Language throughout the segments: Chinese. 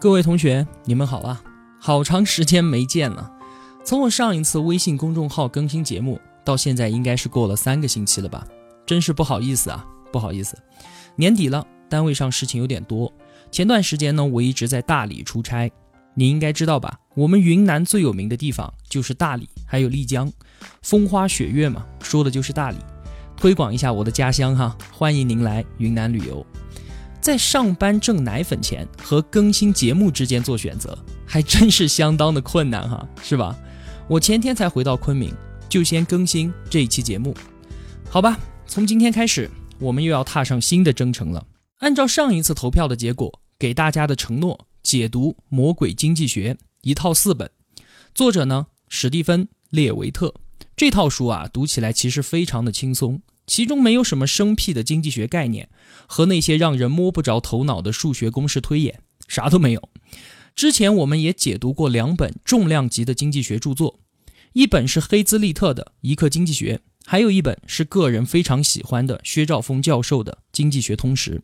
各位同学，你们好啊！好长时间没见了。从我上一次微信公众号更新节目到现在，应该是过了三个星期了吧？真是不好意思啊，不好意思。年底了，单位上事情有点多。前段时间呢，我一直在大理出差。你应该知道吧？我们云南最有名的地方就是大理，还有丽江，风花雪月嘛，说的就是大理。推广一下我的家乡哈，欢迎您来云南旅游。在上班挣奶粉钱和更新节目之间做选择，还真是相当的困难哈，是吧？我前天才回到昆明，就先更新这一期节目，好吧？从今天开始，我们又要踏上新的征程了。按照上一次投票的结果，给大家的承诺，解读《魔鬼经济学》一套四本，作者呢，史蒂芬·列维特。这套书啊，读起来其实非常的轻松。其中没有什么生僻的经济学概念和那些让人摸不着头脑的数学公式推演，啥都没有。之前我们也解读过两本重量级的经济学著作，一本是黑兹利特的《一课经济学》，还有一本是个人非常喜欢的薛兆丰教授的《经济学通识》。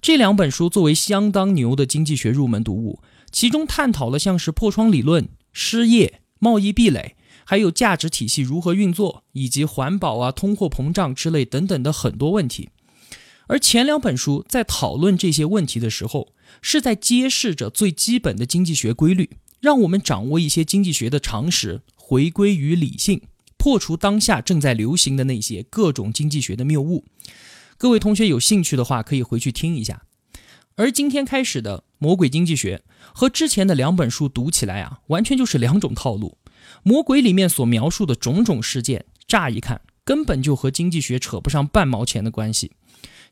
这两本书作为相当牛的经济学入门读物，其中探讨了像是破窗理论、失业、贸易壁垒。还有价值体系如何运作，以及环保啊、通货膨胀之类等等的很多问题。而前两本书在讨论这些问题的时候，是在揭示着最基本的经济学规律，让我们掌握一些经济学的常识，回归于理性，破除当下正在流行的那些各种经济学的谬误。各位同学有兴趣的话，可以回去听一下。而今天开始的《魔鬼经济学》和之前的两本书读起来啊，完全就是两种套路。魔鬼里面所描述的种种事件，乍一看根本就和经济学扯不上半毛钱的关系。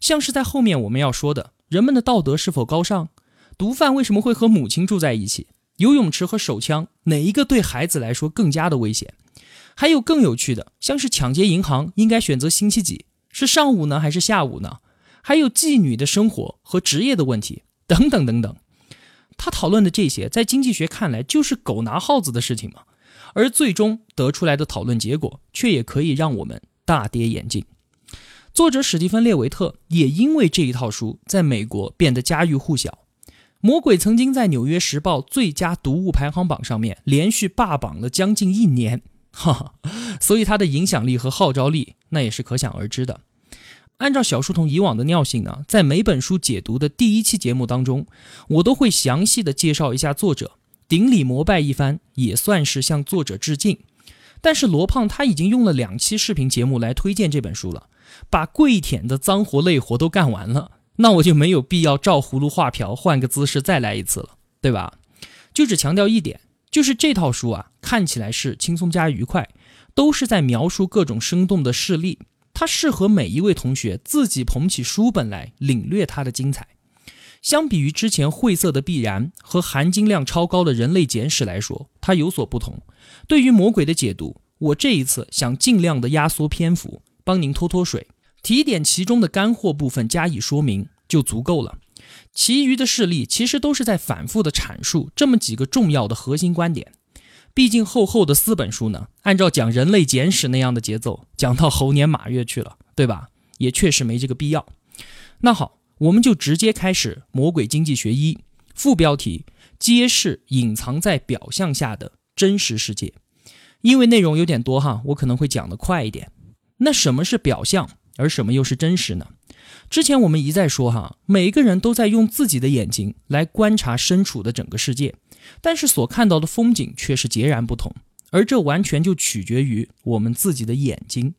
像是在后面我们要说的，人们的道德是否高尚？毒贩为什么会和母亲住在一起？游泳池和手枪哪一个对孩子来说更加的危险？还有更有趣的，像是抢劫银行应该选择星期几？是上午呢还是下午呢？还有妓女的生活和职业的问题等等等等。他讨论的这些，在经济学看来就是狗拿耗子的事情嘛。而最终得出来的讨论结果，却也可以让我们大跌眼镜。作者史蒂芬·列维特也因为这一套书，在美国变得家喻户晓。魔鬼曾经在《纽约时报》最佳读物排行榜上面连续霸榜了将近一年，哈哈，所以它的影响力和号召力那也是可想而知的。按照小书童以往的尿性呢，在每本书解读的第一期节目当中，我都会详细的介绍一下作者。顶礼膜拜一番，也算是向作者致敬。但是罗胖他已经用了两期视频节目来推荐这本书了，把跪舔的脏活累活都干完了，那我就没有必要照葫芦画瓢，换个姿势再来一次了，对吧？就只强调一点，就是这套书啊，看起来是轻松加愉快，都是在描述各种生动的事例，它适合每一位同学自己捧起书本来领略它的精彩。相比于之前晦涩的必然和含金量超高的人类简史来说，它有所不同。对于魔鬼的解读，我这一次想尽量的压缩篇幅，帮您拖拖水，提点其中的干货部分加以说明就足够了。其余的事例其实都是在反复的阐述这么几个重要的核心观点。毕竟厚厚的四本书呢，按照讲人类简史那样的节奏，讲到猴年马月去了，对吧？也确实没这个必要。那好。我们就直接开始《魔鬼经济学一》，副标题：揭示隐藏在表象下的真实世界。因为内容有点多哈，我可能会讲得快一点。那什么是表象，而什么又是真实呢？之前我们一再说哈，每个人都在用自己的眼睛来观察身处的整个世界，但是所看到的风景却是截然不同，而这完全就取决于我们自己的眼睛。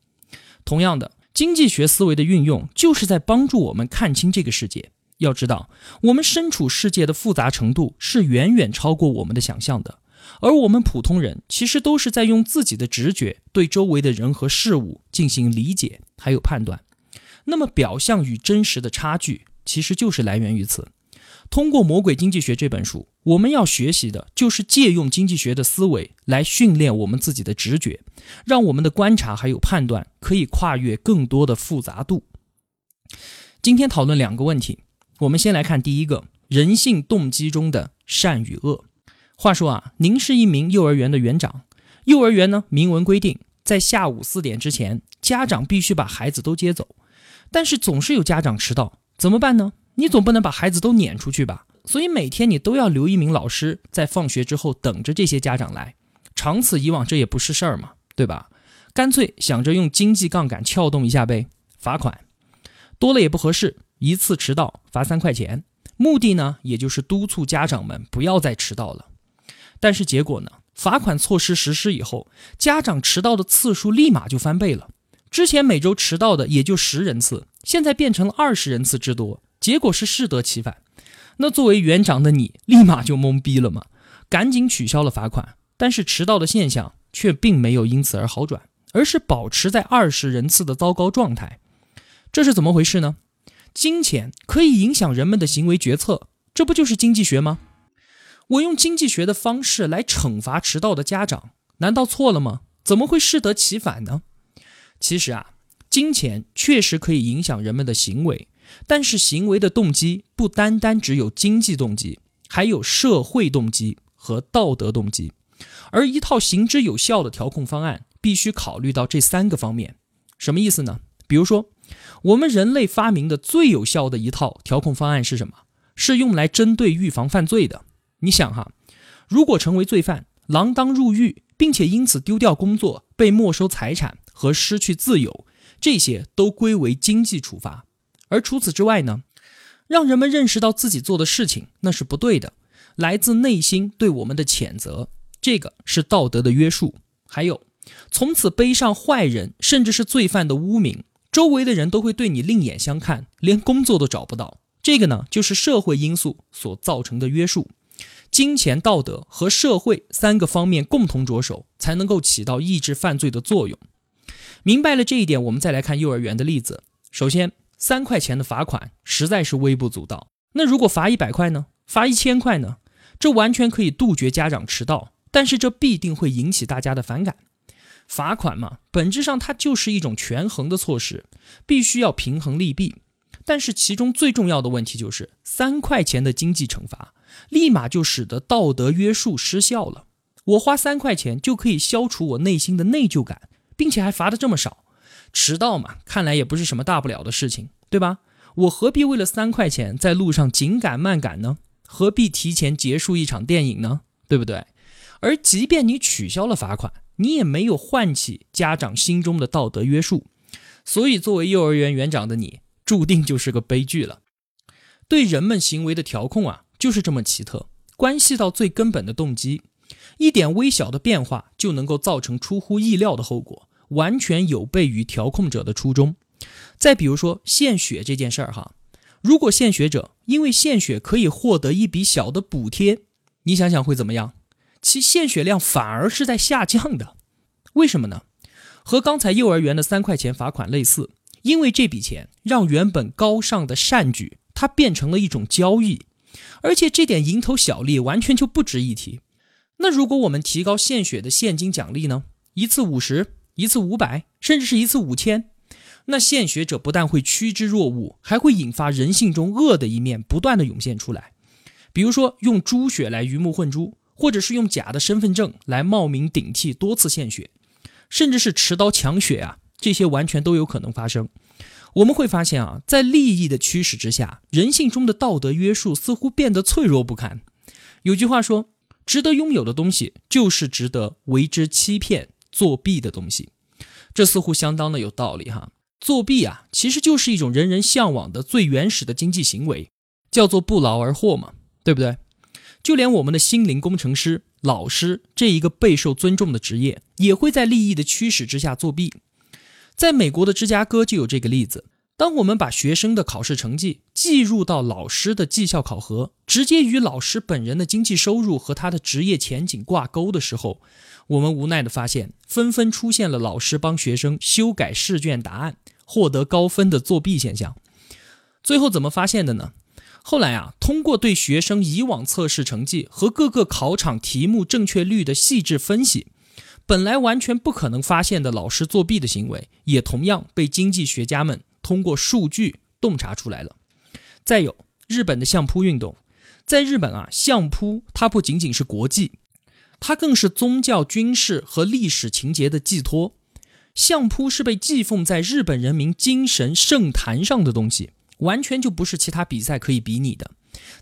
同样的。经济学思维的运用，就是在帮助我们看清这个世界。要知道，我们身处世界的复杂程度是远远超过我们的想象的，而我们普通人其实都是在用自己的直觉对周围的人和事物进行理解还有判断。那么，表象与真实的差距，其实就是来源于此。通过《魔鬼经济学》这本书，我们要学习的就是借用经济学的思维来训练我们自己的直觉，让我们的观察还有判断可以跨越更多的复杂度。今天讨论两个问题，我们先来看第一个：人性动机中的善与恶。话说啊，您是一名幼儿园的园长，幼儿园呢明文规定，在下午四点之前，家长必须把孩子都接走，但是总是有家长迟到，怎么办呢？你总不能把孩子都撵出去吧？所以每天你都要留一名老师在放学之后等着这些家长来，长此以往这也不是事儿嘛，对吧？干脆想着用经济杠杆撬动一下呗，罚款多了也不合适，一次迟到罚三块钱，目的呢也就是督促家长们不要再迟到了。但是结果呢？罚款措施实施以后，家长迟到的次数立马就翻倍了。之前每周迟到的也就十人次，现在变成了二十人次之多，结果是适得其反。那作为园长的你，立马就懵逼了嘛，赶紧取消了罚款。但是迟到的现象却并没有因此而好转，而是保持在二十人次的糟糕状态。这是怎么回事呢？金钱可以影响人们的行为决策，这不就是经济学吗？我用经济学的方式来惩罚迟到的家长，难道错了吗？怎么会适得其反呢？其实啊，金钱确实可以影响人们的行为，但是行为的动机不单单只有经济动机，还有社会动机和道德动机。而一套行之有效的调控方案，必须考虑到这三个方面。什么意思呢？比如说，我们人类发明的最有效的一套调控方案是什么？是用来针对预防犯罪的。你想哈，如果成为罪犯，锒铛入狱，并且因此丢掉工作、被没收财产和失去自由，这些都归为经济处罚。而除此之外呢，让人们认识到自己做的事情那是不对的，来自内心对我们的谴责，这个是道德的约束。还有，从此背上坏人甚至是罪犯的污名，周围的人都会对你另眼相看，连工作都找不到。这个呢，就是社会因素所造成的约束。金钱、道德和社会三个方面共同着手，才能够起到抑制犯罪的作用。明白了这一点，我们再来看幼儿园的例子。首先，三块钱的罚款实在是微不足道。那如果罚一百块呢？罚一千块呢？这完全可以杜绝家长迟到，但是这必定会引起大家的反感。罚款嘛，本质上它就是一种权衡的措施，必须要平衡利弊。但是其中最重要的问题就是，三块钱的经济惩罚，立马就使得道德约束失效了。我花三块钱就可以消除我内心的内疚感，并且还罚的这么少。迟到嘛，看来也不是什么大不了的事情，对吧？我何必为了三块钱在路上紧赶慢赶呢？何必提前结束一场电影呢？对不对？而即便你取消了罚款，你也没有唤起家长心中的道德约束。所以，作为幼儿园园长的你。注定就是个悲剧了。对人们行为的调控啊，就是这么奇特，关系到最根本的动机。一点微小的变化就能够造成出乎意料的后果，完全有悖于调控者的初衷。再比如说献血这件事儿哈，如果献血者因为献血可以获得一笔小的补贴，你想想会怎么样？其献血量反而是在下降的。为什么呢？和刚才幼儿园的三块钱罚款类似。因为这笔钱让原本高尚的善举，它变成了一种交易，而且这点蝇头小利完全就不值一提。那如果我们提高献血的现金奖励呢？一次五十，一次五百，甚至是一次五千，那献血者不但会趋之若鹜，还会引发人性中恶的一面不断的涌现出来。比如说用猪血来鱼目混珠，或者是用假的身份证来冒名顶替多次献血，甚至是持刀抢血啊。这些完全都有可能发生。我们会发现啊，在利益的驱使之下，人性中的道德约束似乎变得脆弱不堪。有句话说：“值得拥有的东西，就是值得为之欺骗、作弊的东西。”这似乎相当的有道理哈。作弊啊，其实就是一种人人向往的最原始的经济行为，叫做不劳而获嘛，对不对？就连我们的心灵工程师、老师这一个备受尊重的职业，也会在利益的驱使之下作弊。在美国的芝加哥就有这个例子。当我们把学生的考试成绩计入到老师的绩效考核，直接与老师本人的经济收入和他的职业前景挂钩的时候，我们无奈地发现，纷纷出现了老师帮学生修改试卷答案、获得高分的作弊现象。最后怎么发现的呢？后来啊，通过对学生以往测试成绩和各个考场题目正确率的细致分析。本来完全不可能发现的老师作弊的行为，也同样被经济学家们通过数据洞察出来了。再有日本的相扑运动，在日本啊，相扑它不仅仅是国际，它更是宗教、军事和历史情节的寄托。相扑是被祭奉在日本人民精神圣坛上的东西，完全就不是其他比赛可以比拟的。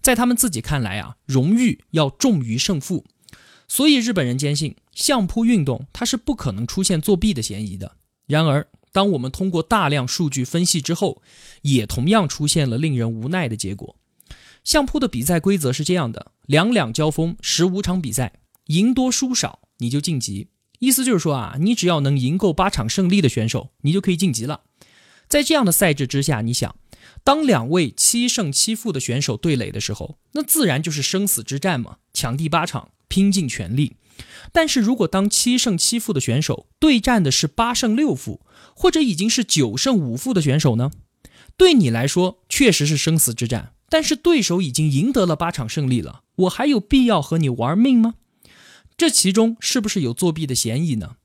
在他们自己看来啊，荣誉要重于胜负，所以日本人坚信相扑运动它是不可能出现作弊的嫌疑的。然而，当我们通过大量数据分析之后，也同样出现了令人无奈的结果。相扑的比赛规则是这样的：两两交锋，十五场比赛，赢多输少你就晋级。意思就是说啊，你只要能赢够八场胜利的选手，你就可以晋级了。在这样的赛制之下，你想，当两位七胜七负的选手对垒的时候，那自然就是生死之战嘛，抢第八场，拼尽全力。但是如果当七胜七负的选手对战的是八胜六负，或者已经是九胜五负的选手呢？对你来说确实是生死之战，但是对手已经赢得了八场胜利了，我还有必要和你玩命吗？这其中是不是有作弊的嫌疑呢？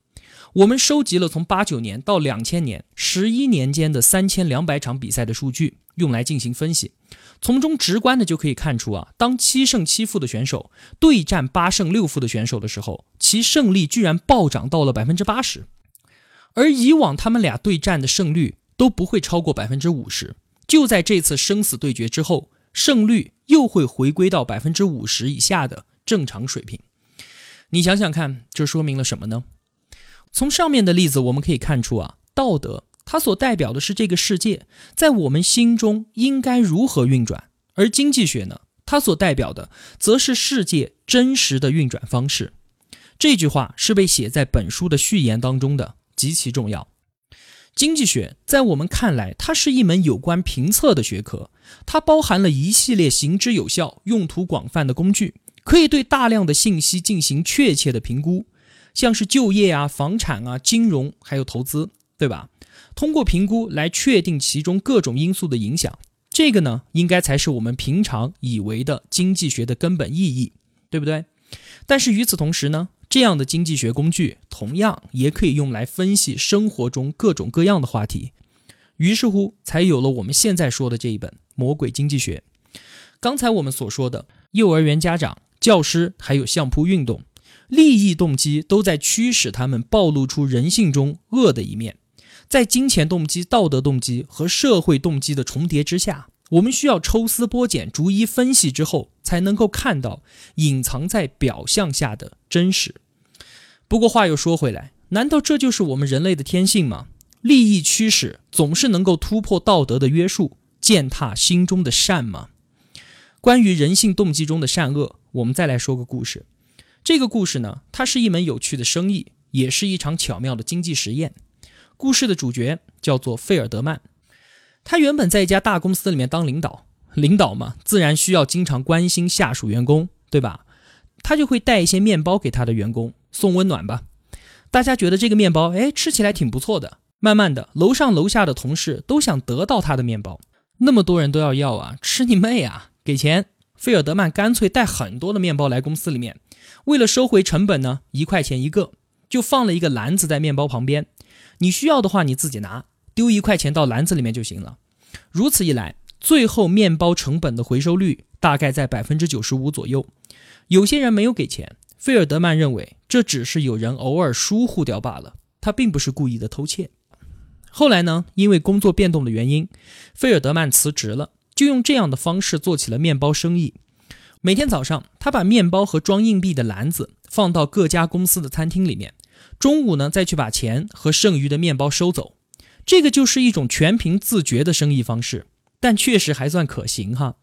我们收集了从八九年到两千年十一年间的三千两百场比赛的数据，用来进行分析。从中直观的就可以看出啊，当七胜七负的选手对战八胜六负的选手的时候，其胜利居然暴涨到了百分之八十，而以往他们俩对战的胜率都不会超过百分之五十。就在这次生死对决之后，胜率又会回归到百分之五十以下的正常水平。你想想看，这说明了什么呢？从上面的例子我们可以看出啊，道德它所代表的是这个世界在我们心中应该如何运转，而经济学呢，它所代表的则是世界真实的运转方式。这句话是被写在本书的序言当中的，极其重要。经济学在我们看来，它是一门有关评测的学科，它包含了一系列行之有效、用途广泛的工具。可以对大量的信息进行确切的评估，像是就业啊、房产啊、金融还有投资，对吧？通过评估来确定其中各种因素的影响，这个呢，应该才是我们平常以为的经济学的根本意义，对不对？但是与此同时呢，这样的经济学工具同样也可以用来分析生活中各种各样的话题，于是乎才有了我们现在说的这一本《魔鬼经济学》。刚才我们所说的幼儿园家长。教师还有相扑运动，利益动机都在驱使他们暴露出人性中恶的一面。在金钱动机、道德动机和社会动机的重叠之下，我们需要抽丝剥茧、逐一分析之后，才能够看到隐藏在表象下的真实。不过话又说回来，难道这就是我们人类的天性吗？利益驱使总是能够突破道德的约束，践踏心中的善吗？关于人性动机中的善恶。我们再来说个故事，这个故事呢，它是一门有趣的生意，也是一场巧妙的经济实验。故事的主角叫做费尔德曼，他原本在一家大公司里面当领导，领导嘛，自然需要经常关心下属员工，对吧？他就会带一些面包给他的员工送温暖吧。大家觉得这个面包，哎，吃起来挺不错的。慢慢的，楼上楼下的同事都想得到他的面包，那么多人都要要啊，吃你妹啊！给钱。费尔德曼干脆带很多的面包来公司里面，为了收回成本呢，一块钱一个，就放了一个篮子在面包旁边。你需要的话，你自己拿，丢一块钱到篮子里面就行了。如此一来，最后面包成本的回收率大概在百分之九十五左右。有些人没有给钱，费尔德曼认为这只是有人偶尔疏忽掉罢了，他并不是故意的偷窃。后来呢，因为工作变动的原因，费尔德曼辞职了。就用这样的方式做起了面包生意。每天早上，他把面包和装硬币的篮子放到各家公司的餐厅里面，中午呢再去把钱和剩余的面包收走。这个就是一种全凭自觉的生意方式，但确实还算可行哈。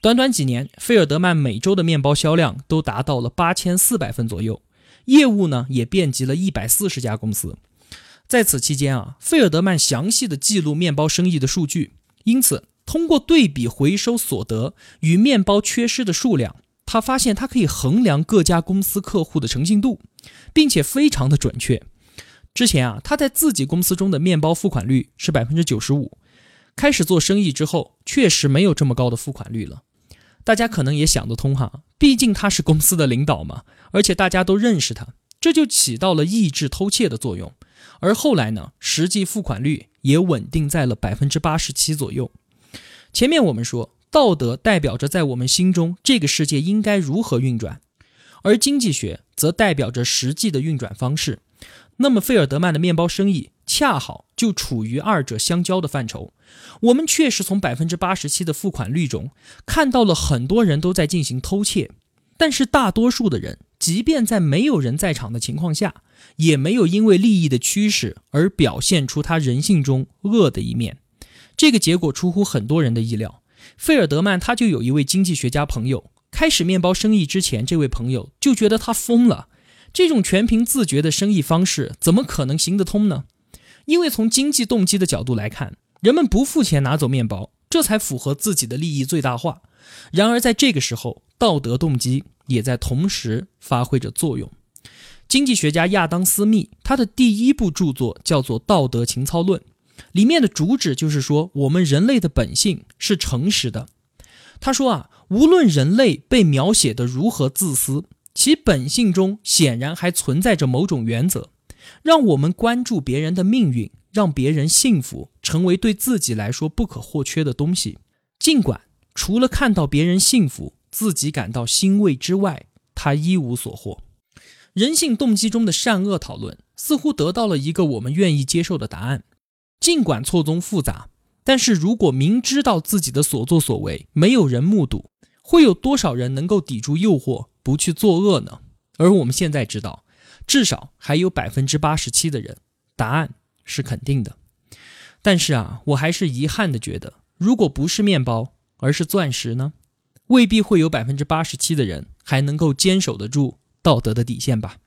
短短几年，费尔德曼每周的面包销量都达到了八千四百份左右，业务呢也遍及了一百四十家公司。在此期间啊，费尔德曼详细的记录面包生意的数据，因此。通过对比回收所得与面包缺失的数量，他发现他可以衡量各家公司客户的诚信度，并且非常的准确。之前啊，他在自己公司中的面包付款率是百分之九十五，开始做生意之后，确实没有这么高的付款率了。大家可能也想得通哈，毕竟他是公司的领导嘛，而且大家都认识他，这就起到了抑制偷窃的作用。而后来呢，实际付款率也稳定在了百分之八十七左右。前面我们说，道德代表着在我们心中这个世界应该如何运转，而经济学则代表着实际的运转方式。那么，费尔德曼的面包生意恰好就处于二者相交的范畴。我们确实从百分之八十七的付款率中看到了很多人都在进行偷窃，但是大多数的人，即便在没有人在场的情况下，也没有因为利益的驱使而表现出他人性中恶的一面。这个结果出乎很多人的意料。费尔德曼他就有一位经济学家朋友，开始面包生意之前，这位朋友就觉得他疯了。这种全凭自觉的生意方式怎么可能行得通呢？因为从经济动机的角度来看，人们不付钱拿走面包，这才符合自己的利益最大化。然而在这个时候，道德动机也在同时发挥着作用。经济学家亚当·斯密他的第一部著作叫做《道德情操论》，里面的主旨就是说，我们人类的本性是诚实的。他说啊，无论人类被描写的如何自私。其本性中显然还存在着某种原则，让我们关注别人的命运，让别人幸福，成为对自己来说不可或缺的东西。尽管除了看到别人幸福，自己感到欣慰之外，他一无所获。人性动机中的善恶讨论似乎得到了一个我们愿意接受的答案。尽管错综复杂，但是如果明知道自己的所作所为没有人目睹，会有多少人能够抵住诱惑？不去作恶呢？而我们现在知道，至少还有百分之八十七的人，答案是肯定的。但是啊，我还是遗憾的觉得，如果不是面包，而是钻石呢，未必会有百分之八十七的人还能够坚守得住道德的底线吧。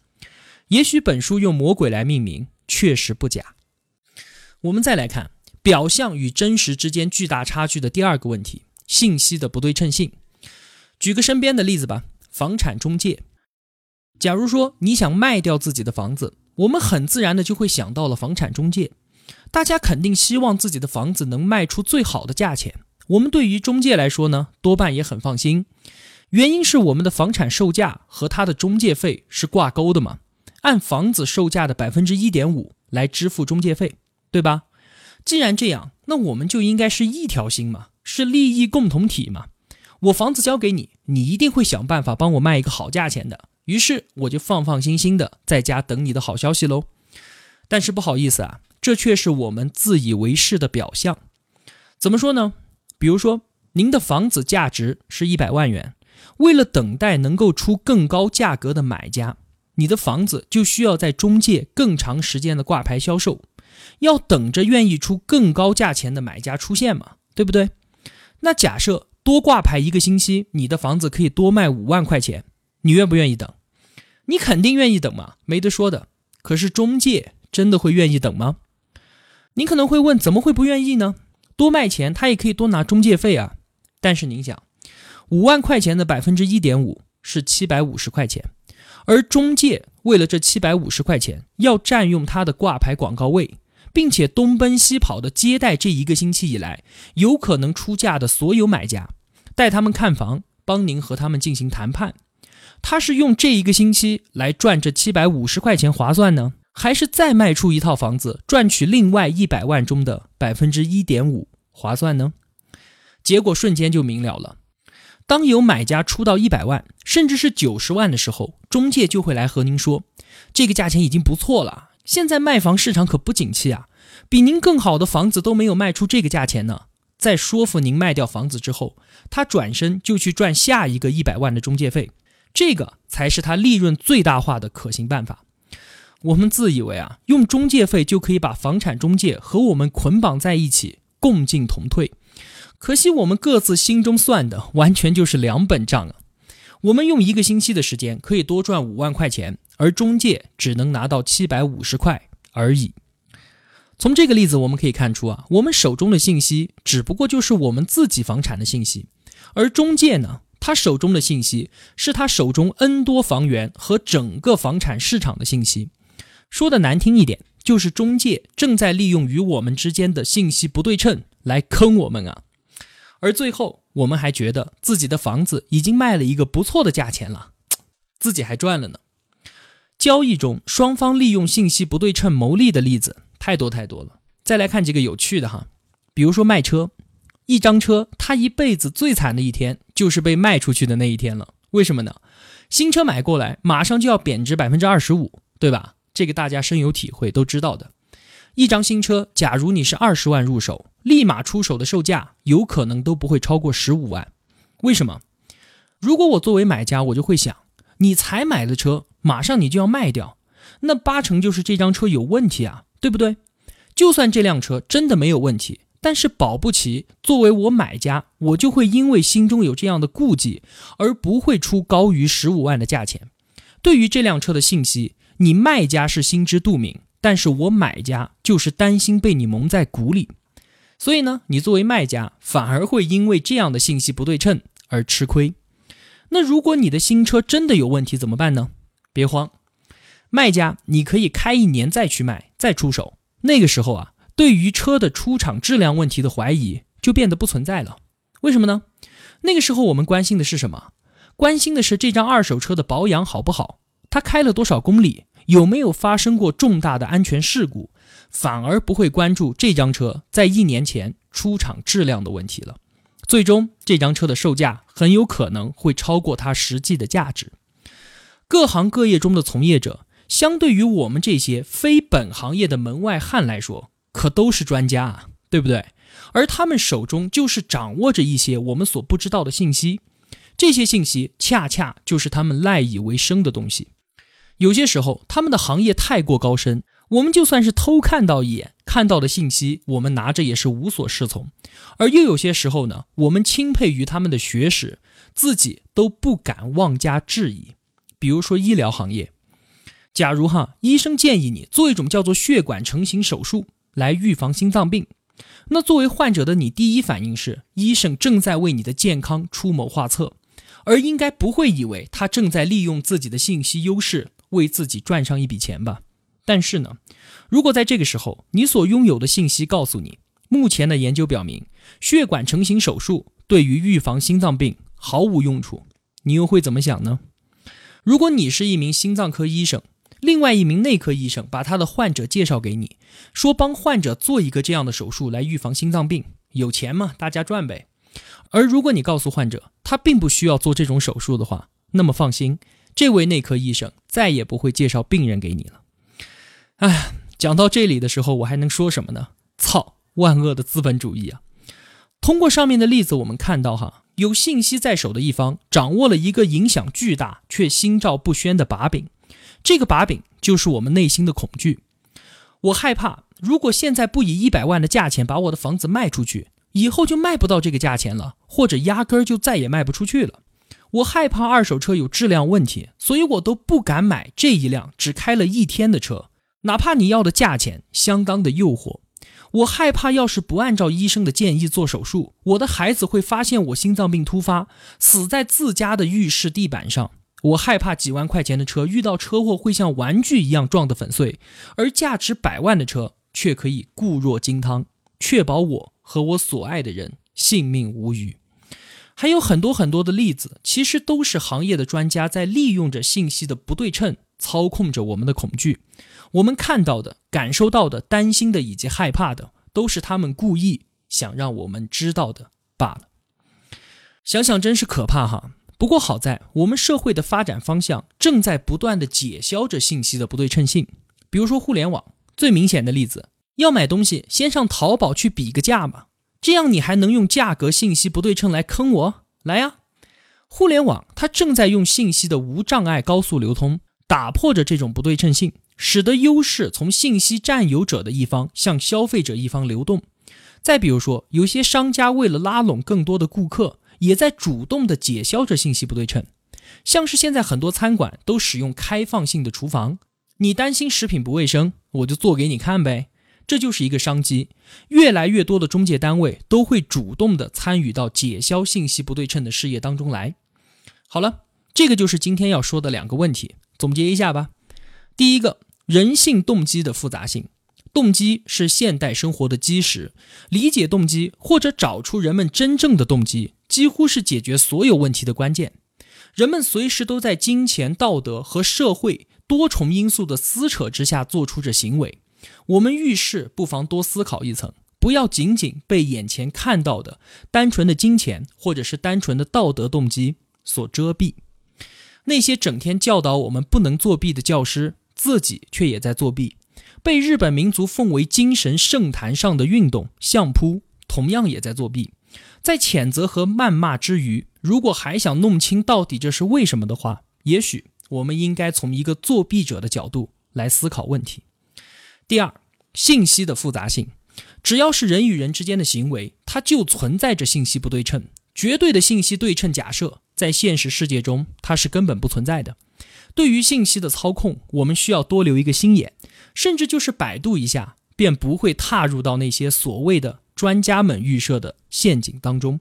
也许本书用魔鬼来命名，确实不假。我们再来看表象与真实之间巨大差距的第二个问题：信息的不对称性。举个身边的例子吧。房产中介，假如说你想卖掉自己的房子，我们很自然的就会想到了房产中介。大家肯定希望自己的房子能卖出最好的价钱。我们对于中介来说呢，多半也很放心。原因是我们的房产售价和它的中介费是挂钩的嘛，按房子售价的百分之一点五来支付中介费，对吧？既然这样，那我们就应该是一条心嘛，是利益共同体嘛。我房子交给你，你一定会想办法帮我卖一个好价钱的。于是我就放放心心的在家等你的好消息喽。但是不好意思啊，这却是我们自以为是的表象。怎么说呢？比如说，您的房子价值是一百万元，为了等待能够出更高价格的买家，你的房子就需要在中介更长时间的挂牌销售，要等着愿意出更高价钱的买家出现嘛，对不对？那假设。多挂牌一个星期，你的房子可以多卖五万块钱，你愿不愿意等？你肯定愿意等嘛，没得说的。可是中介真的会愿意等吗？您可能会问，怎么会不愿意呢？多卖钱，他也可以多拿中介费啊。但是您想，五万块钱的百分之一点五是七百五十块钱，而中介为了这七百五十块钱，要占用他的挂牌广告位。并且东奔西跑的接待这一个星期以来有可能出价的所有买家，带他们看房，帮您和他们进行谈判。他是用这一个星期来赚这七百五十块钱划算呢，还是再卖出一套房子赚取另外一百万中的百分之一点五划算呢？结果瞬间就明了了。当有买家出到一百万，甚至是九十万的时候，中介就会来和您说，这个价钱已经不错了。现在卖房市场可不景气啊，比您更好的房子都没有卖出这个价钱呢。在说服您卖掉房子之后，他转身就去赚下一个一百万的中介费，这个才是他利润最大化的可行办法。我们自以为啊，用中介费就可以把房产中介和我们捆绑在一起，共进同退。可惜我们各自心中算的完全就是两本账啊。我们用一个星期的时间可以多赚五万块钱。而中介只能拿到七百五十块而已。从这个例子我们可以看出啊，我们手中的信息只不过就是我们自己房产的信息，而中介呢，他手中的信息是他手中 N 多房源和整个房产市场的信息。说的难听一点，就是中介正在利用与我们之间的信息不对称来坑我们啊。而最后，我们还觉得自己的房子已经卖了一个不错的价钱了，自己还赚了呢。交易中双方利用信息不对称牟利的例子太多太多了。再来看几个有趣的哈，比如说卖车，一张车他一辈子最惨的一天就是被卖出去的那一天了。为什么呢？新车买过来马上就要贬值百分之二十五，对吧？这个大家深有体会，都知道的。一张新车，假如你是二十万入手，立马出手的售价有可能都不会超过十五万。为什么？如果我作为买家，我就会想，你才买的车，马上你就要卖掉，那八成就是这张车有问题啊，对不对？就算这辆车真的没有问题，但是保不齐作为我买家，我就会因为心中有这样的顾忌，而不会出高于十五万的价钱。对于这辆车的信息，你卖家是心知肚明。但是我买家就是担心被你蒙在鼓里，所以呢，你作为卖家反而会因为这样的信息不对称而吃亏。那如果你的新车真的有问题怎么办呢？别慌，卖家你可以开一年再去卖，再出手。那个时候啊，对于车的出厂质量问题的怀疑就变得不存在了。为什么呢？那个时候我们关心的是什么？关心的是这张二手车的保养好不好，它开了多少公里。有没有发生过重大的安全事故，反而不会关注这张车在一年前出厂质量的问题了。最终，这张车的售价很有可能会超过它实际的价值。各行各业中的从业者，相对于我们这些非本行业的门外汉来说，可都是专家啊，对不对？而他们手中就是掌握着一些我们所不知道的信息，这些信息恰恰就是他们赖以为生的东西。有些时候，他们的行业太过高深，我们就算是偷看到一眼，看到的信息，我们拿着也是无所适从。而又有些时候呢，我们钦佩于他们的学识，自己都不敢妄加质疑。比如说医疗行业，假如哈医生建议你做一种叫做血管成型手术来预防心脏病，那作为患者的你，第一反应是医生正在为你的健康出谋划策，而应该不会以为他正在利用自己的信息优势。为自己赚上一笔钱吧，但是呢，如果在这个时候你所拥有的信息告诉你，目前的研究表明，血管成型手术对于预防心脏病毫无用处，你又会怎么想呢？如果你是一名心脏科医生，另外一名内科医生把他的患者介绍给你，说帮患者做一个这样的手术来预防心脏病，有钱嘛，大家赚呗。而如果你告诉患者他并不需要做这种手术的话，那么放心。这位内科医生再也不会介绍病人给你了。哎，讲到这里的时候，我还能说什么呢？操，万恶的资本主义啊！通过上面的例子，我们看到哈，有信息在手的一方掌握了一个影响巨大却心照不宣的把柄，这个把柄就是我们内心的恐惧。我害怕，如果现在不以一百万的价钱把我的房子卖出去，以后就卖不到这个价钱了，或者压根儿就再也卖不出去了。我害怕二手车有质量问题，所以我都不敢买这一辆只开了一天的车，哪怕你要的价钱相当的诱惑。我害怕要是不按照医生的建议做手术，我的孩子会发现我心脏病突发，死在自家的浴室地板上。我害怕几万块钱的车遇到车祸会像玩具一样撞得粉碎，而价值百万的车却可以固若金汤，确保我和我所爱的人性命无虞。还有很多很多的例子，其实都是行业的专家在利用着信息的不对称，操控着我们的恐惧。我们看到的、感受到的、担心的以及害怕的，都是他们故意想让我们知道的罢了。想想真是可怕哈。不过好在我们社会的发展方向正在不断的解消着信息的不对称性。比如说互联网，最明显的例子，要买东西先上淘宝去比个价嘛。这样你还能用价格信息不对称来坑我？来呀！互联网它正在用信息的无障碍高速流通，打破着这种不对称性，使得优势从信息占有者的一方向消费者一方流动。再比如说，有些商家为了拉拢更多的顾客，也在主动的解消着信息不对称。像是现在很多餐馆都使用开放性的厨房，你担心食品不卫生，我就做给你看呗。这就是一个商机，越来越多的中介单位都会主动的参与到解消信息不对称的事业当中来。好了，这个就是今天要说的两个问题，总结一下吧。第一个，人性动机的复杂性，动机是现代生活的基石，理解动机或者找出人们真正的动机，几乎是解决所有问题的关键。人们随时都在金钱、道德和社会多重因素的撕扯之下做出着行为。我们遇事不妨多思考一层，不要仅仅被眼前看到的单纯的金钱或者是单纯的道德动机所遮蔽。那些整天教导我们不能作弊的教师，自己却也在作弊；被日本民族奉为精神圣坛上的运动相扑，同样也在作弊。在谴责和谩骂之余，如果还想弄清到底这是为什么的话，也许我们应该从一个作弊者的角度来思考问题。第二，信息的复杂性，只要是人与人之间的行为，它就存在着信息不对称。绝对的信息对称假设在现实世界中它是根本不存在的。对于信息的操控，我们需要多留一个心眼，甚至就是百度一下，便不会踏入到那些所谓的专家们预设的陷阱当中。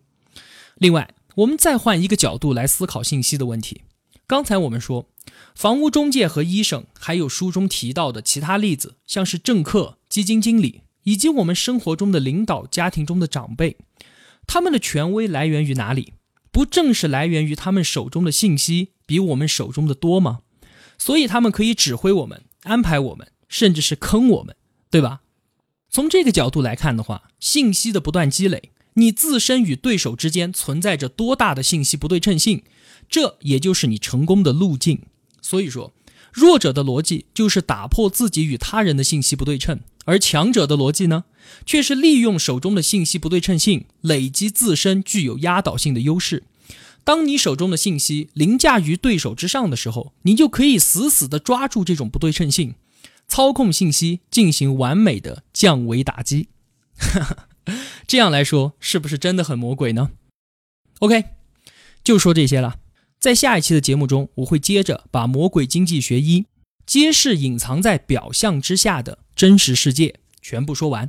另外，我们再换一个角度来思考信息的问题。刚才我们说，房屋中介和医生，还有书中提到的其他例子，像是政客、基金经理，以及我们生活中的领导、家庭中的长辈。他们的权威来源于哪里？不正是来源于他们手中的信息比我们手中的多吗？所以他们可以指挥我们、安排我们，甚至是坑我们，对吧？从这个角度来看的话，信息的不断积累，你自身与对手之间存在着多大的信息不对称性，这也就是你成功的路径。所以说，弱者的逻辑就是打破自己与他人的信息不对称。而强者的逻辑呢，却是利用手中的信息不对称性，累积自身具有压倒性的优势。当你手中的信息凌驾于对手之上的时候，你就可以死死地抓住这种不对称性，操控信息进行完美的降维打击。这样来说，是不是真的很魔鬼呢？OK，就说这些了。在下一期的节目中，我会接着把《魔鬼经济学一》。揭示隐藏在表象之下的真实世界，全部说完。